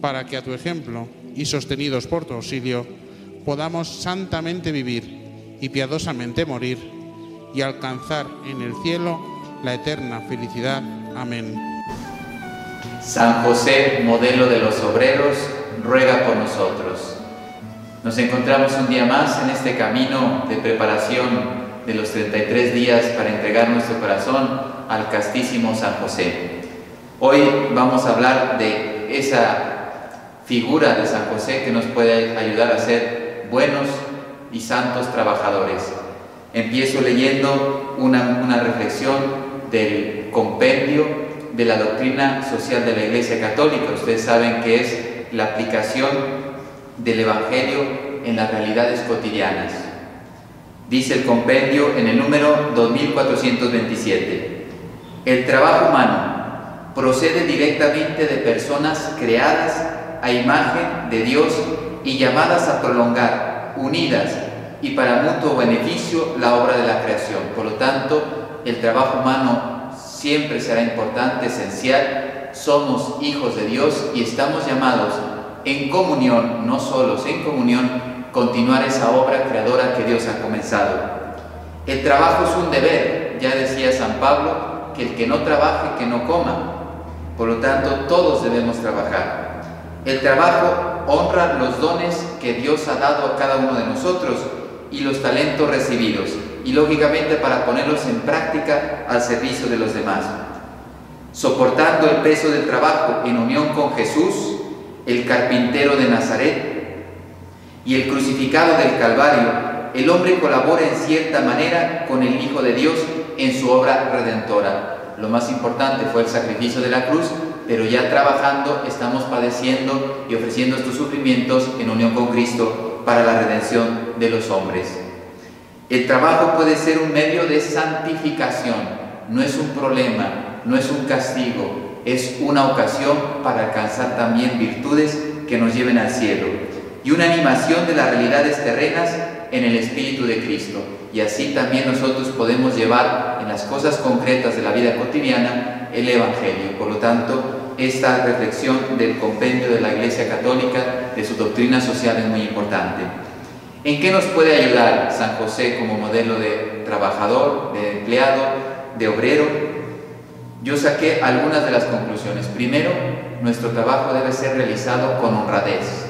para que a tu ejemplo y sostenidos por tu auxilio, podamos santamente vivir y piadosamente morir y alcanzar en el cielo la eterna felicidad. Amén. San José, modelo de los obreros, ruega por nosotros. Nos encontramos un día más en este camino de preparación de los 33 días para entregar nuestro corazón al castísimo San José. Hoy vamos a hablar de esa figura de San José que nos puede ayudar a ser buenos y santos trabajadores. Empiezo leyendo una, reflexión del compendio de la doctrina social de la Iglesia Católica. Ustedes saben que es la aplicación del Evangelio en las realidades cotidianas. Dice el compendio en el número 2427, el trabajo humano procede directamente de personas creadas a imagen de Dios y llamadas a prolongar, unidas y para mutuo beneficio la obra de la creación. Por lo tanto, el trabajo humano siempre será importante, esencial. Somos hijos de Dios y estamos llamados en comunión, no solos, en comunión, continuar esa obra creadora que Dios ha comenzado. El trabajo es un deber, ya decía San Pablo, que el que no trabaje, que no coma. Por lo tanto, todos debemos trabajar. El trabajo honra los dones que Dios ha dado a cada uno de nosotros y los talentos recibidos y lógicamente para ponerlos en práctica al servicio de los demás. Soportando el peso del trabajo en unión con Jesús, el carpintero de Nazaret, y el crucificado del Calvario, el hombre colabora en cierta manera con el Hijo de Dios en su obra redentora. Lo más importante fue el sacrificio de la cruz, pero ya trabajando estamos padeciendo y ofreciendo estos sufrimientos en unión con Cristo para la redención de los hombres. El trabajo puede ser un medio de santificación, no es un problema, no es un castigo, es una ocasión para alcanzar también virtudes que nos lleven al cielo y una animación de las realidades terrenas en el Espíritu de Cristo. Y así también nosotros podemos llevar en las cosas concretas de la vida cotidiana el Evangelio. Por lo tanto, esta reflexión del compendio de la Iglesia Católica, de su doctrina social, es muy importante. ¿En qué nos puede ayudar San José como modelo de trabajador, de empleado, de obrero? Yo saqué algunas de las conclusiones. Primero, nuestro trabajo debe ser realizado con honradez.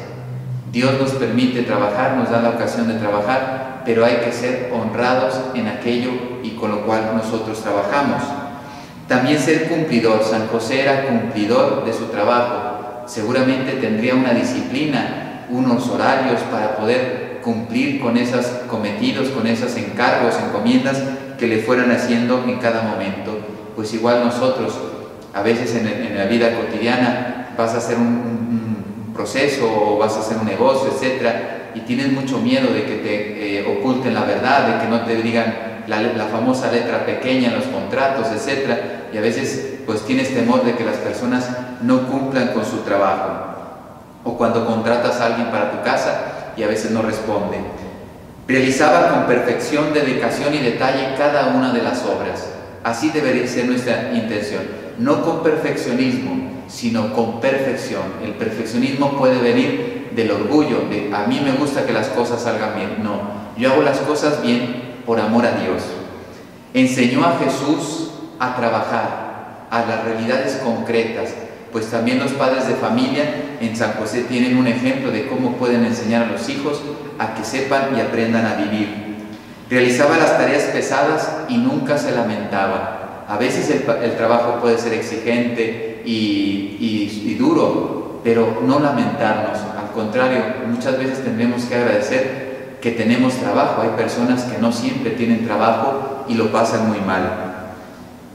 Dios nos permite trabajar, nos da la ocasión de trabajar, pero hay que ser honrados en aquello y con lo cual nosotros trabajamos. También ser cumplidor. San José era cumplidor de su trabajo. Seguramente tendría una disciplina, unos horarios para poder cumplir con esos cometidos, con esos encargos, encomiendas que le fueran haciendo en cada momento. Pues igual nosotros, a veces en, la vida cotidiana, vas a hacer un, proceso o vas a hacer un negocio, etcétera, y tienes mucho miedo de que te eh, oculten la verdad, de que no te digan la, famosa letra pequeña en los contratos, etcétera, y a veces pues tienes temor de que las personas no cumplan con su trabajo. O cuando contratas a alguien para tu casa, y a veces no responde. Realizaba con perfección, dedicación y detalle cada una de las obras. Así debería ser nuestra intención. No con perfeccionismo, sino con perfección. El perfeccionismo puede venir del orgullo, de a mí me gusta que las cosas salgan bien. No, yo hago las cosas bien por amor a Dios. Enseñó a Jesús a trabajar, a las realidades concretas, pues también los padres de familia en San José tienen un ejemplo de cómo pueden enseñar a los hijos a que sepan y aprendan a vivir. Realizaba las tareas pesadas y nunca se lamentaba. A veces el, trabajo puede ser exigente y, duro, pero no lamentarnos. Al contrario, muchas veces tendremos que agradecer que tenemos trabajo. Hay personas que no siempre tienen trabajo y lo pasan muy mal.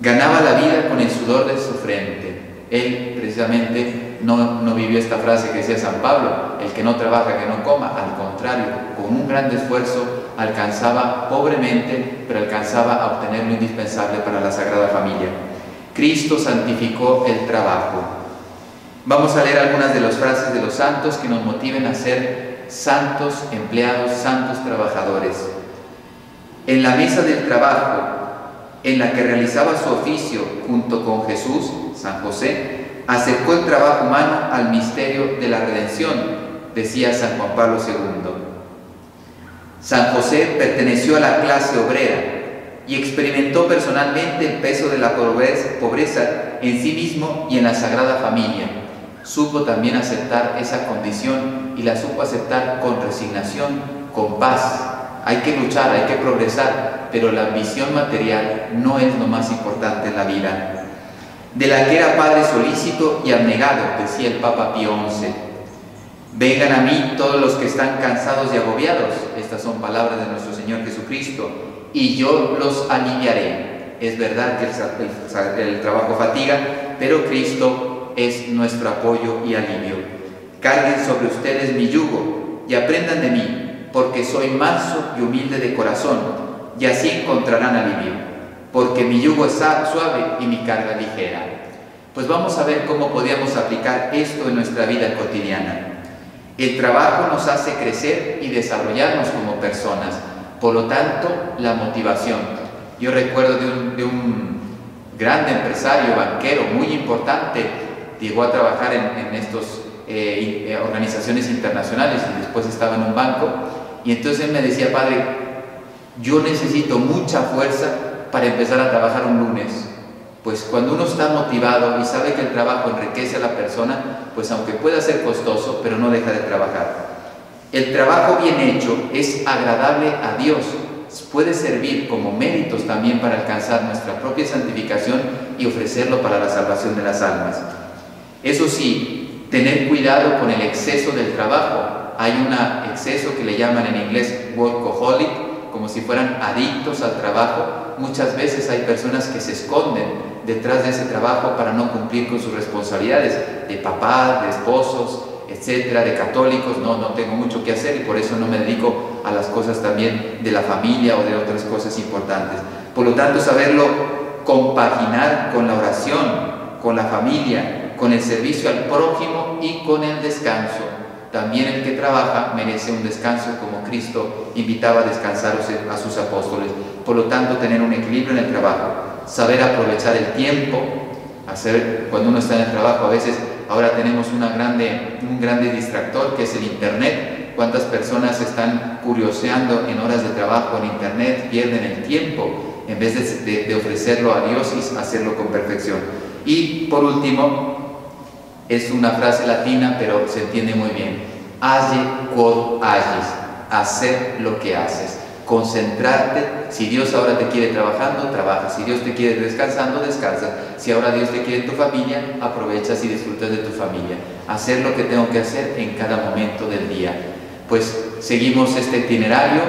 Ganaba la vida con el sudor de su frente él precisamente no, vivió esta frase que decía San Pablo, el que no trabaja, que no coma, al contrario, con un gran esfuerzo alcanzaba pobremente, pero alcanzaba a obtener lo indispensable para la Sagrada Familia. Cristo santificó el trabajo. Vamos a leer algunas de las frases de los santos que nos motiven a ser santos empleados, santos trabajadores. En la mesa del trabajo, en la que realizaba su oficio junto con Jesús, San José, acercó el trabajo humano al misterio de la redención, decía San Juan Pablo II. San José perteneció a la clase obrera y experimentó personalmente el peso de la pobreza en sí mismo y en la Sagrada Familia. Supo también aceptar esa condición y la supo aceptar con resignación, con paz. Hay que luchar, hay que progresar, pero la ambición material no es lo más importante en la vida de la que era Padre solícito y abnegado, decía el Papa Pío XI. Vengan a mí todos los que están cansados y agobiados, estas son palabras de nuestro Señor Jesucristo, y yo los aliviaré. Es verdad que el, trabajo fatiga, pero Cristo es nuestro apoyo y alivio. Carguen sobre ustedes mi yugo y aprendan de mí, porque soy manso y humilde de corazón, y así encontrarán alivio porque mi yugo es suave y mi carga ligera. Pues vamos a ver cómo podíamos aplicar esto en nuestra vida cotidiana. El trabajo nos hace crecer y desarrollarnos como personas, por lo tanto, la motivación. Yo recuerdo de un, gran empresario, banquero, muy importante, llegó a trabajar en, en estas eh, eh, organizaciones internacionales y después estaba en un banco, y entonces él me decía, padre, yo necesito mucha fuerza para empezar a trabajar un lunes. Pues cuando uno está motivado y sabe que el trabajo enriquece a la persona, pues aunque pueda ser costoso, pero no deja de trabajar. El trabajo bien hecho es agradable a Dios, puede servir como méritos también para alcanzar nuestra propia santificación y ofrecerlo para la salvación de las almas. Eso sí, tener cuidado con el exceso del trabajo. Hay un exceso que le llaman en inglés workaholic, como si fueran adictos al trabajo, muchas veces hay personas que se esconden detrás de ese trabajo para no cumplir con sus responsabilidades de papá, de esposos, etcétera, de católicos, no, no tengo mucho que hacer y por eso no me dedico a las cosas también de la familia o de otras cosas importantes. Por lo tanto, saberlo compaginar con la oración, con la familia, con el servicio al prójimo y con el descanso también el que trabaja merece un descanso como Cristo invitaba a descansar a sus apóstoles. Por lo tanto, tener un equilibrio en el trabajo, saber aprovechar el tiempo, hacer cuando uno está en el trabajo, a veces ahora tenemos una grande, un grande distractor que es el Internet. ¿Cuántas personas están curioseando en horas de trabajo en Internet? Pierden el tiempo en vez de, de ofrecerlo a Dios y hacerlo con perfección. Y por último, es una frase latina, pero se entiende muy bien. Halle quod agis, hacer lo que haces. Concentrarte, si Dios ahora te quiere trabajando, trabaja. Si Dios te quiere descansando, descansa. Si ahora Dios te quiere en tu familia, aprovechas y disfrutas de tu familia. Hacer lo que tengo que hacer en cada momento del día. Pues seguimos este itinerario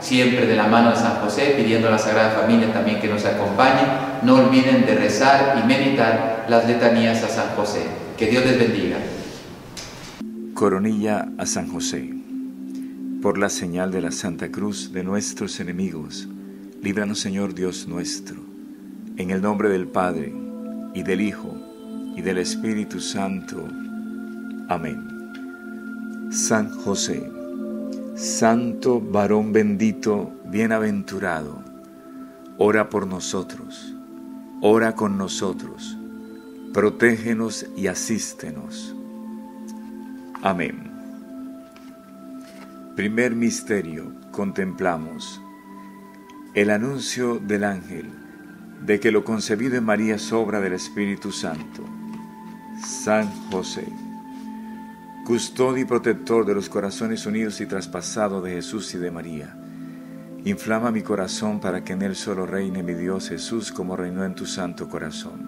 siempre de la mano de San José, pidiendo a la Sagrada Familia también que nos acompañe. No olviden de rezar y meditar las letanías a San José. Que Dios les bendiga. Coronilla a San José. Por la señal de la Santa Cruz de nuestros enemigos, líbranos Señor Dios nuestro. En el nombre del Padre, y del Hijo, y del Espíritu Santo. Amén. San José, Santo varón bendito, bienaventurado, ora por nosotros, ora con nosotros, protégenos y asístenos. Amén. Primer misterio, contemplamos el anuncio del ángel de que lo concebido en María es obra del Espíritu Santo. San José custodio y protector de los corazones unidos y traspasados de Jesús y de María. Inflama mi corazón para que en él solo reine mi Dios Jesús como reinó en tu santo corazón.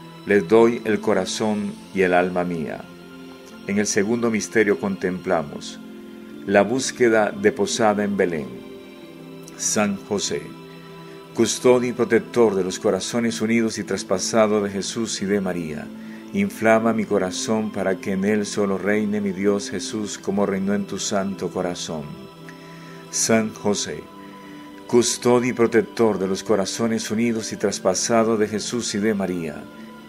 les doy el corazón y el alma mía. En el segundo misterio contemplamos la búsqueda de posada en Belén. San José, custodio y protector de los corazones unidos y traspasados de Jesús y de María Inflama mi corazón para que en él solo reine mi Dios Jesús como reinó en tu santo corazón. San José, custodio y protector de los corazones unidos y traspasados de Jesús y de María,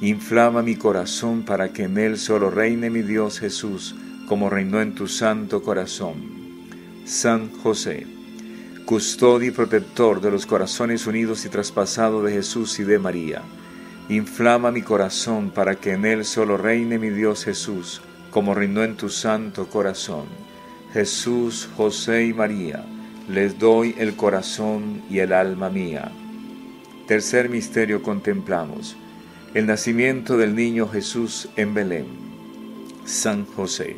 inflama mi corazón para que en él solo reine mi Dios Jesús como reinó en tu santo corazón. San José, custodio y protector de los corazones unidos y traspasados de Jesús y de María, Inflama mi corazón para que en él solo reine mi Dios Jesús, como reinó en tu santo corazón. Jesús, José y María, les doy el corazón y el alma mía. Tercer misterio contemplamos, el nacimiento del niño Jesús en Belén. San José,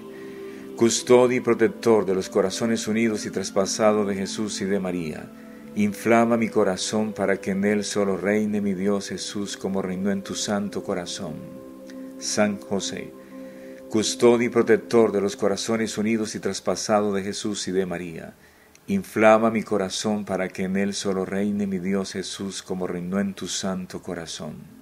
custodio y protector de los corazones unidos y traspasados de Jesús y de María, Inflama mi corazón para que en él solo reine mi Dios Jesús como reinó en tu santo corazón. San José, custodio y protector de los corazones unidos y traspasados de Jesús y de María, inflama mi corazón para que en él solo reine mi Dios Jesús como reinó en tu santo corazón.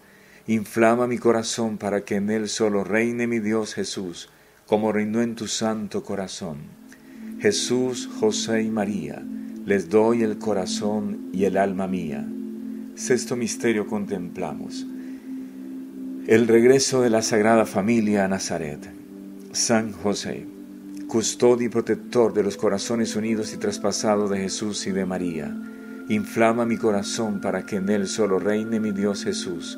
Inflama mi corazón para que en él solo reine mi Dios Jesús, como reinó en tu santo corazón. Jesús, José y María, les doy el corazón y el alma mía. Sexto misterio contemplamos. El regreso de la Sagrada Familia a Nazaret. San José, custodio y protector de los corazones unidos y traspasados de Jesús y de María, inflama mi corazón para que en él solo reine mi Dios Jesús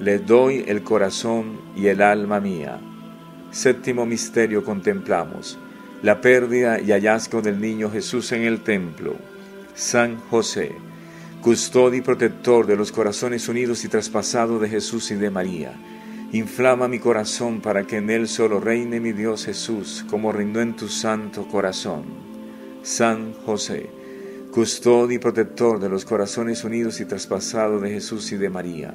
le doy el corazón y el alma mía. Séptimo misterio contemplamos, la pérdida y hallazgo del niño Jesús en el templo. San José, custodio y protector de los corazones unidos y traspasados de Jesús y de María. Inflama mi corazón para que en él solo reine mi Dios Jesús, como reinó en tu santo corazón. San José, custodio y protector de los corazones unidos y traspasados de Jesús y de María.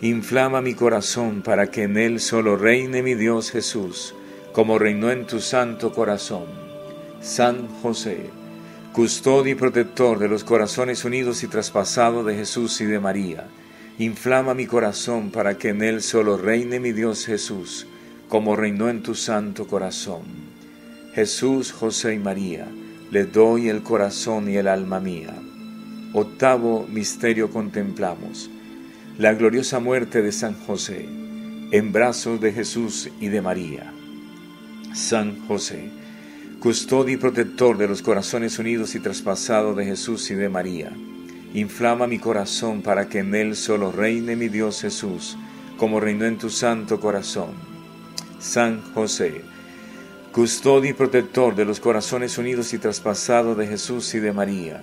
inflama mi corazón para que en él solo reine mi Dios Jesús, como reinó en tu santo corazón. San José, custodio y protector de los corazones unidos y traspasados de Jesús y de María, inflama mi corazón para que en él solo reine mi Dios Jesús, como reinó en tu santo corazón. Jesús, José y María, le doy el corazón y el alma mía. Octavo misterio contemplamos, la gloriosa muerte de San José, en brazos de Jesús y de María. San José, custodio y protector de los corazones unidos y traspasados de Jesús y de María. Inflama mi corazón para que en él solo reine mi Dios Jesús, como reinó en tu santo corazón. San José, custodio y protector de los corazones unidos y traspasados de Jesús y de María.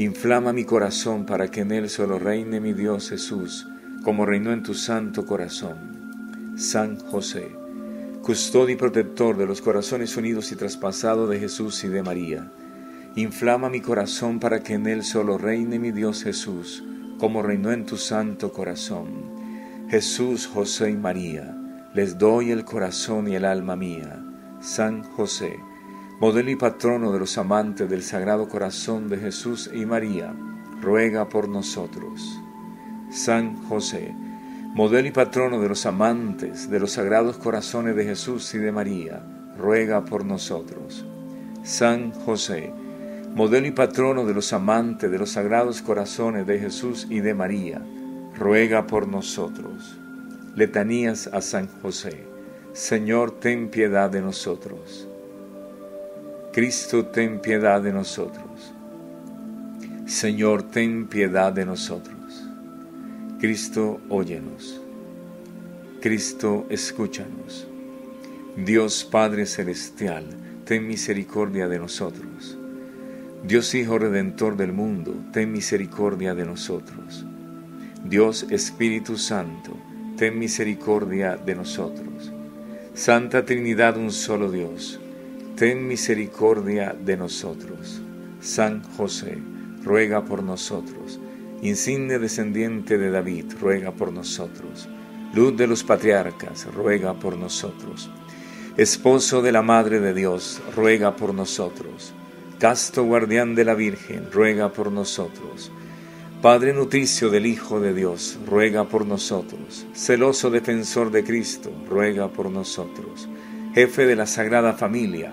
Inflama mi corazón para que en él solo reine mi Dios Jesús, como reinó en tu santo corazón. San José, custodio y protector de los corazones unidos y traspasados de Jesús y de María. Inflama mi corazón para que en él solo reine mi Dios Jesús, como reinó en tu santo corazón. Jesús, José y María, les doy el corazón y el alma mía. San José, modelo y patrono de los amantes del Sagrado Corazón de Jesús y María, ruega por nosotros. San José, modelo y patrono de los amantes de los sagrados corazones de Jesús y de María, ruega por nosotros. San José, modelo y patrono de los amantes de los sagrados corazones de Jesús y de María, ruega por nosotros. Letanías a San José. Señor, ten piedad de nosotros. Cristo, ten piedad de nosotros. Señor, ten piedad de nosotros. Cristo, óyenos. Cristo, escúchanos. Dios Padre Celestial, ten misericordia de nosotros. Dios Hijo Redentor del mundo, ten misericordia de nosotros. Dios Espíritu Santo, ten misericordia de nosotros. Santa Trinidad, un solo Dios, ten misericordia de nosotros. San José, ruega por nosotros insigne descendiente de David, ruega por nosotros. Luz de los patriarcas, ruega por nosotros. Esposo de la Madre de Dios, ruega por nosotros. Casto guardián de la Virgen, ruega por nosotros. Padre nutricio del Hijo de Dios, ruega por nosotros. Celoso defensor de Cristo, ruega por nosotros. Jefe de la Sagrada Familia,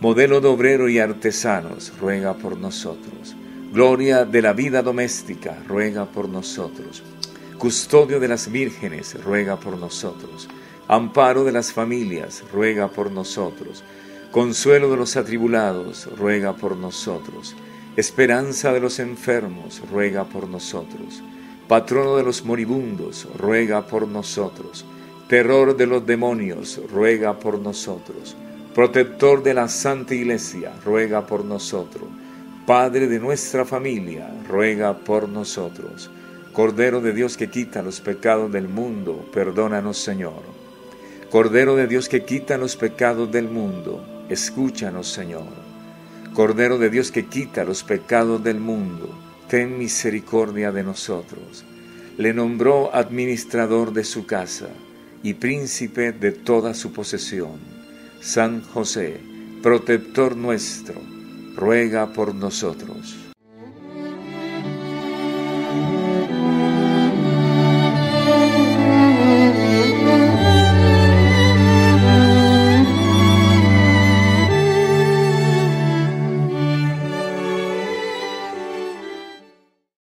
Modelo de obrero y artesanos, ruega por nosotros Gloria de la vida doméstica, ruega por nosotros. Custodio de las vírgenes, ruega por nosotros. Amparo de las familias, ruega por nosotros. Consuelo de los atribulados, ruega por nosotros. Esperanza de los enfermos, ruega por nosotros. Patrono de los moribundos, ruega por nosotros. Terror de los demonios, ruega por nosotros. Protector de la Santa Iglesia, ruega por nosotros Padre de nuestra familia, ruega por nosotros. Cordero de Dios que quita los pecados del mundo, perdónanos Señor. Cordero de Dios que quita los pecados del mundo, escúchanos Señor. Cordero de Dios que quita los pecados del mundo, ten misericordia de nosotros. Le nombró administrador de su casa y príncipe de toda su posesión. San José, protector nuestro, ruega por nosotros.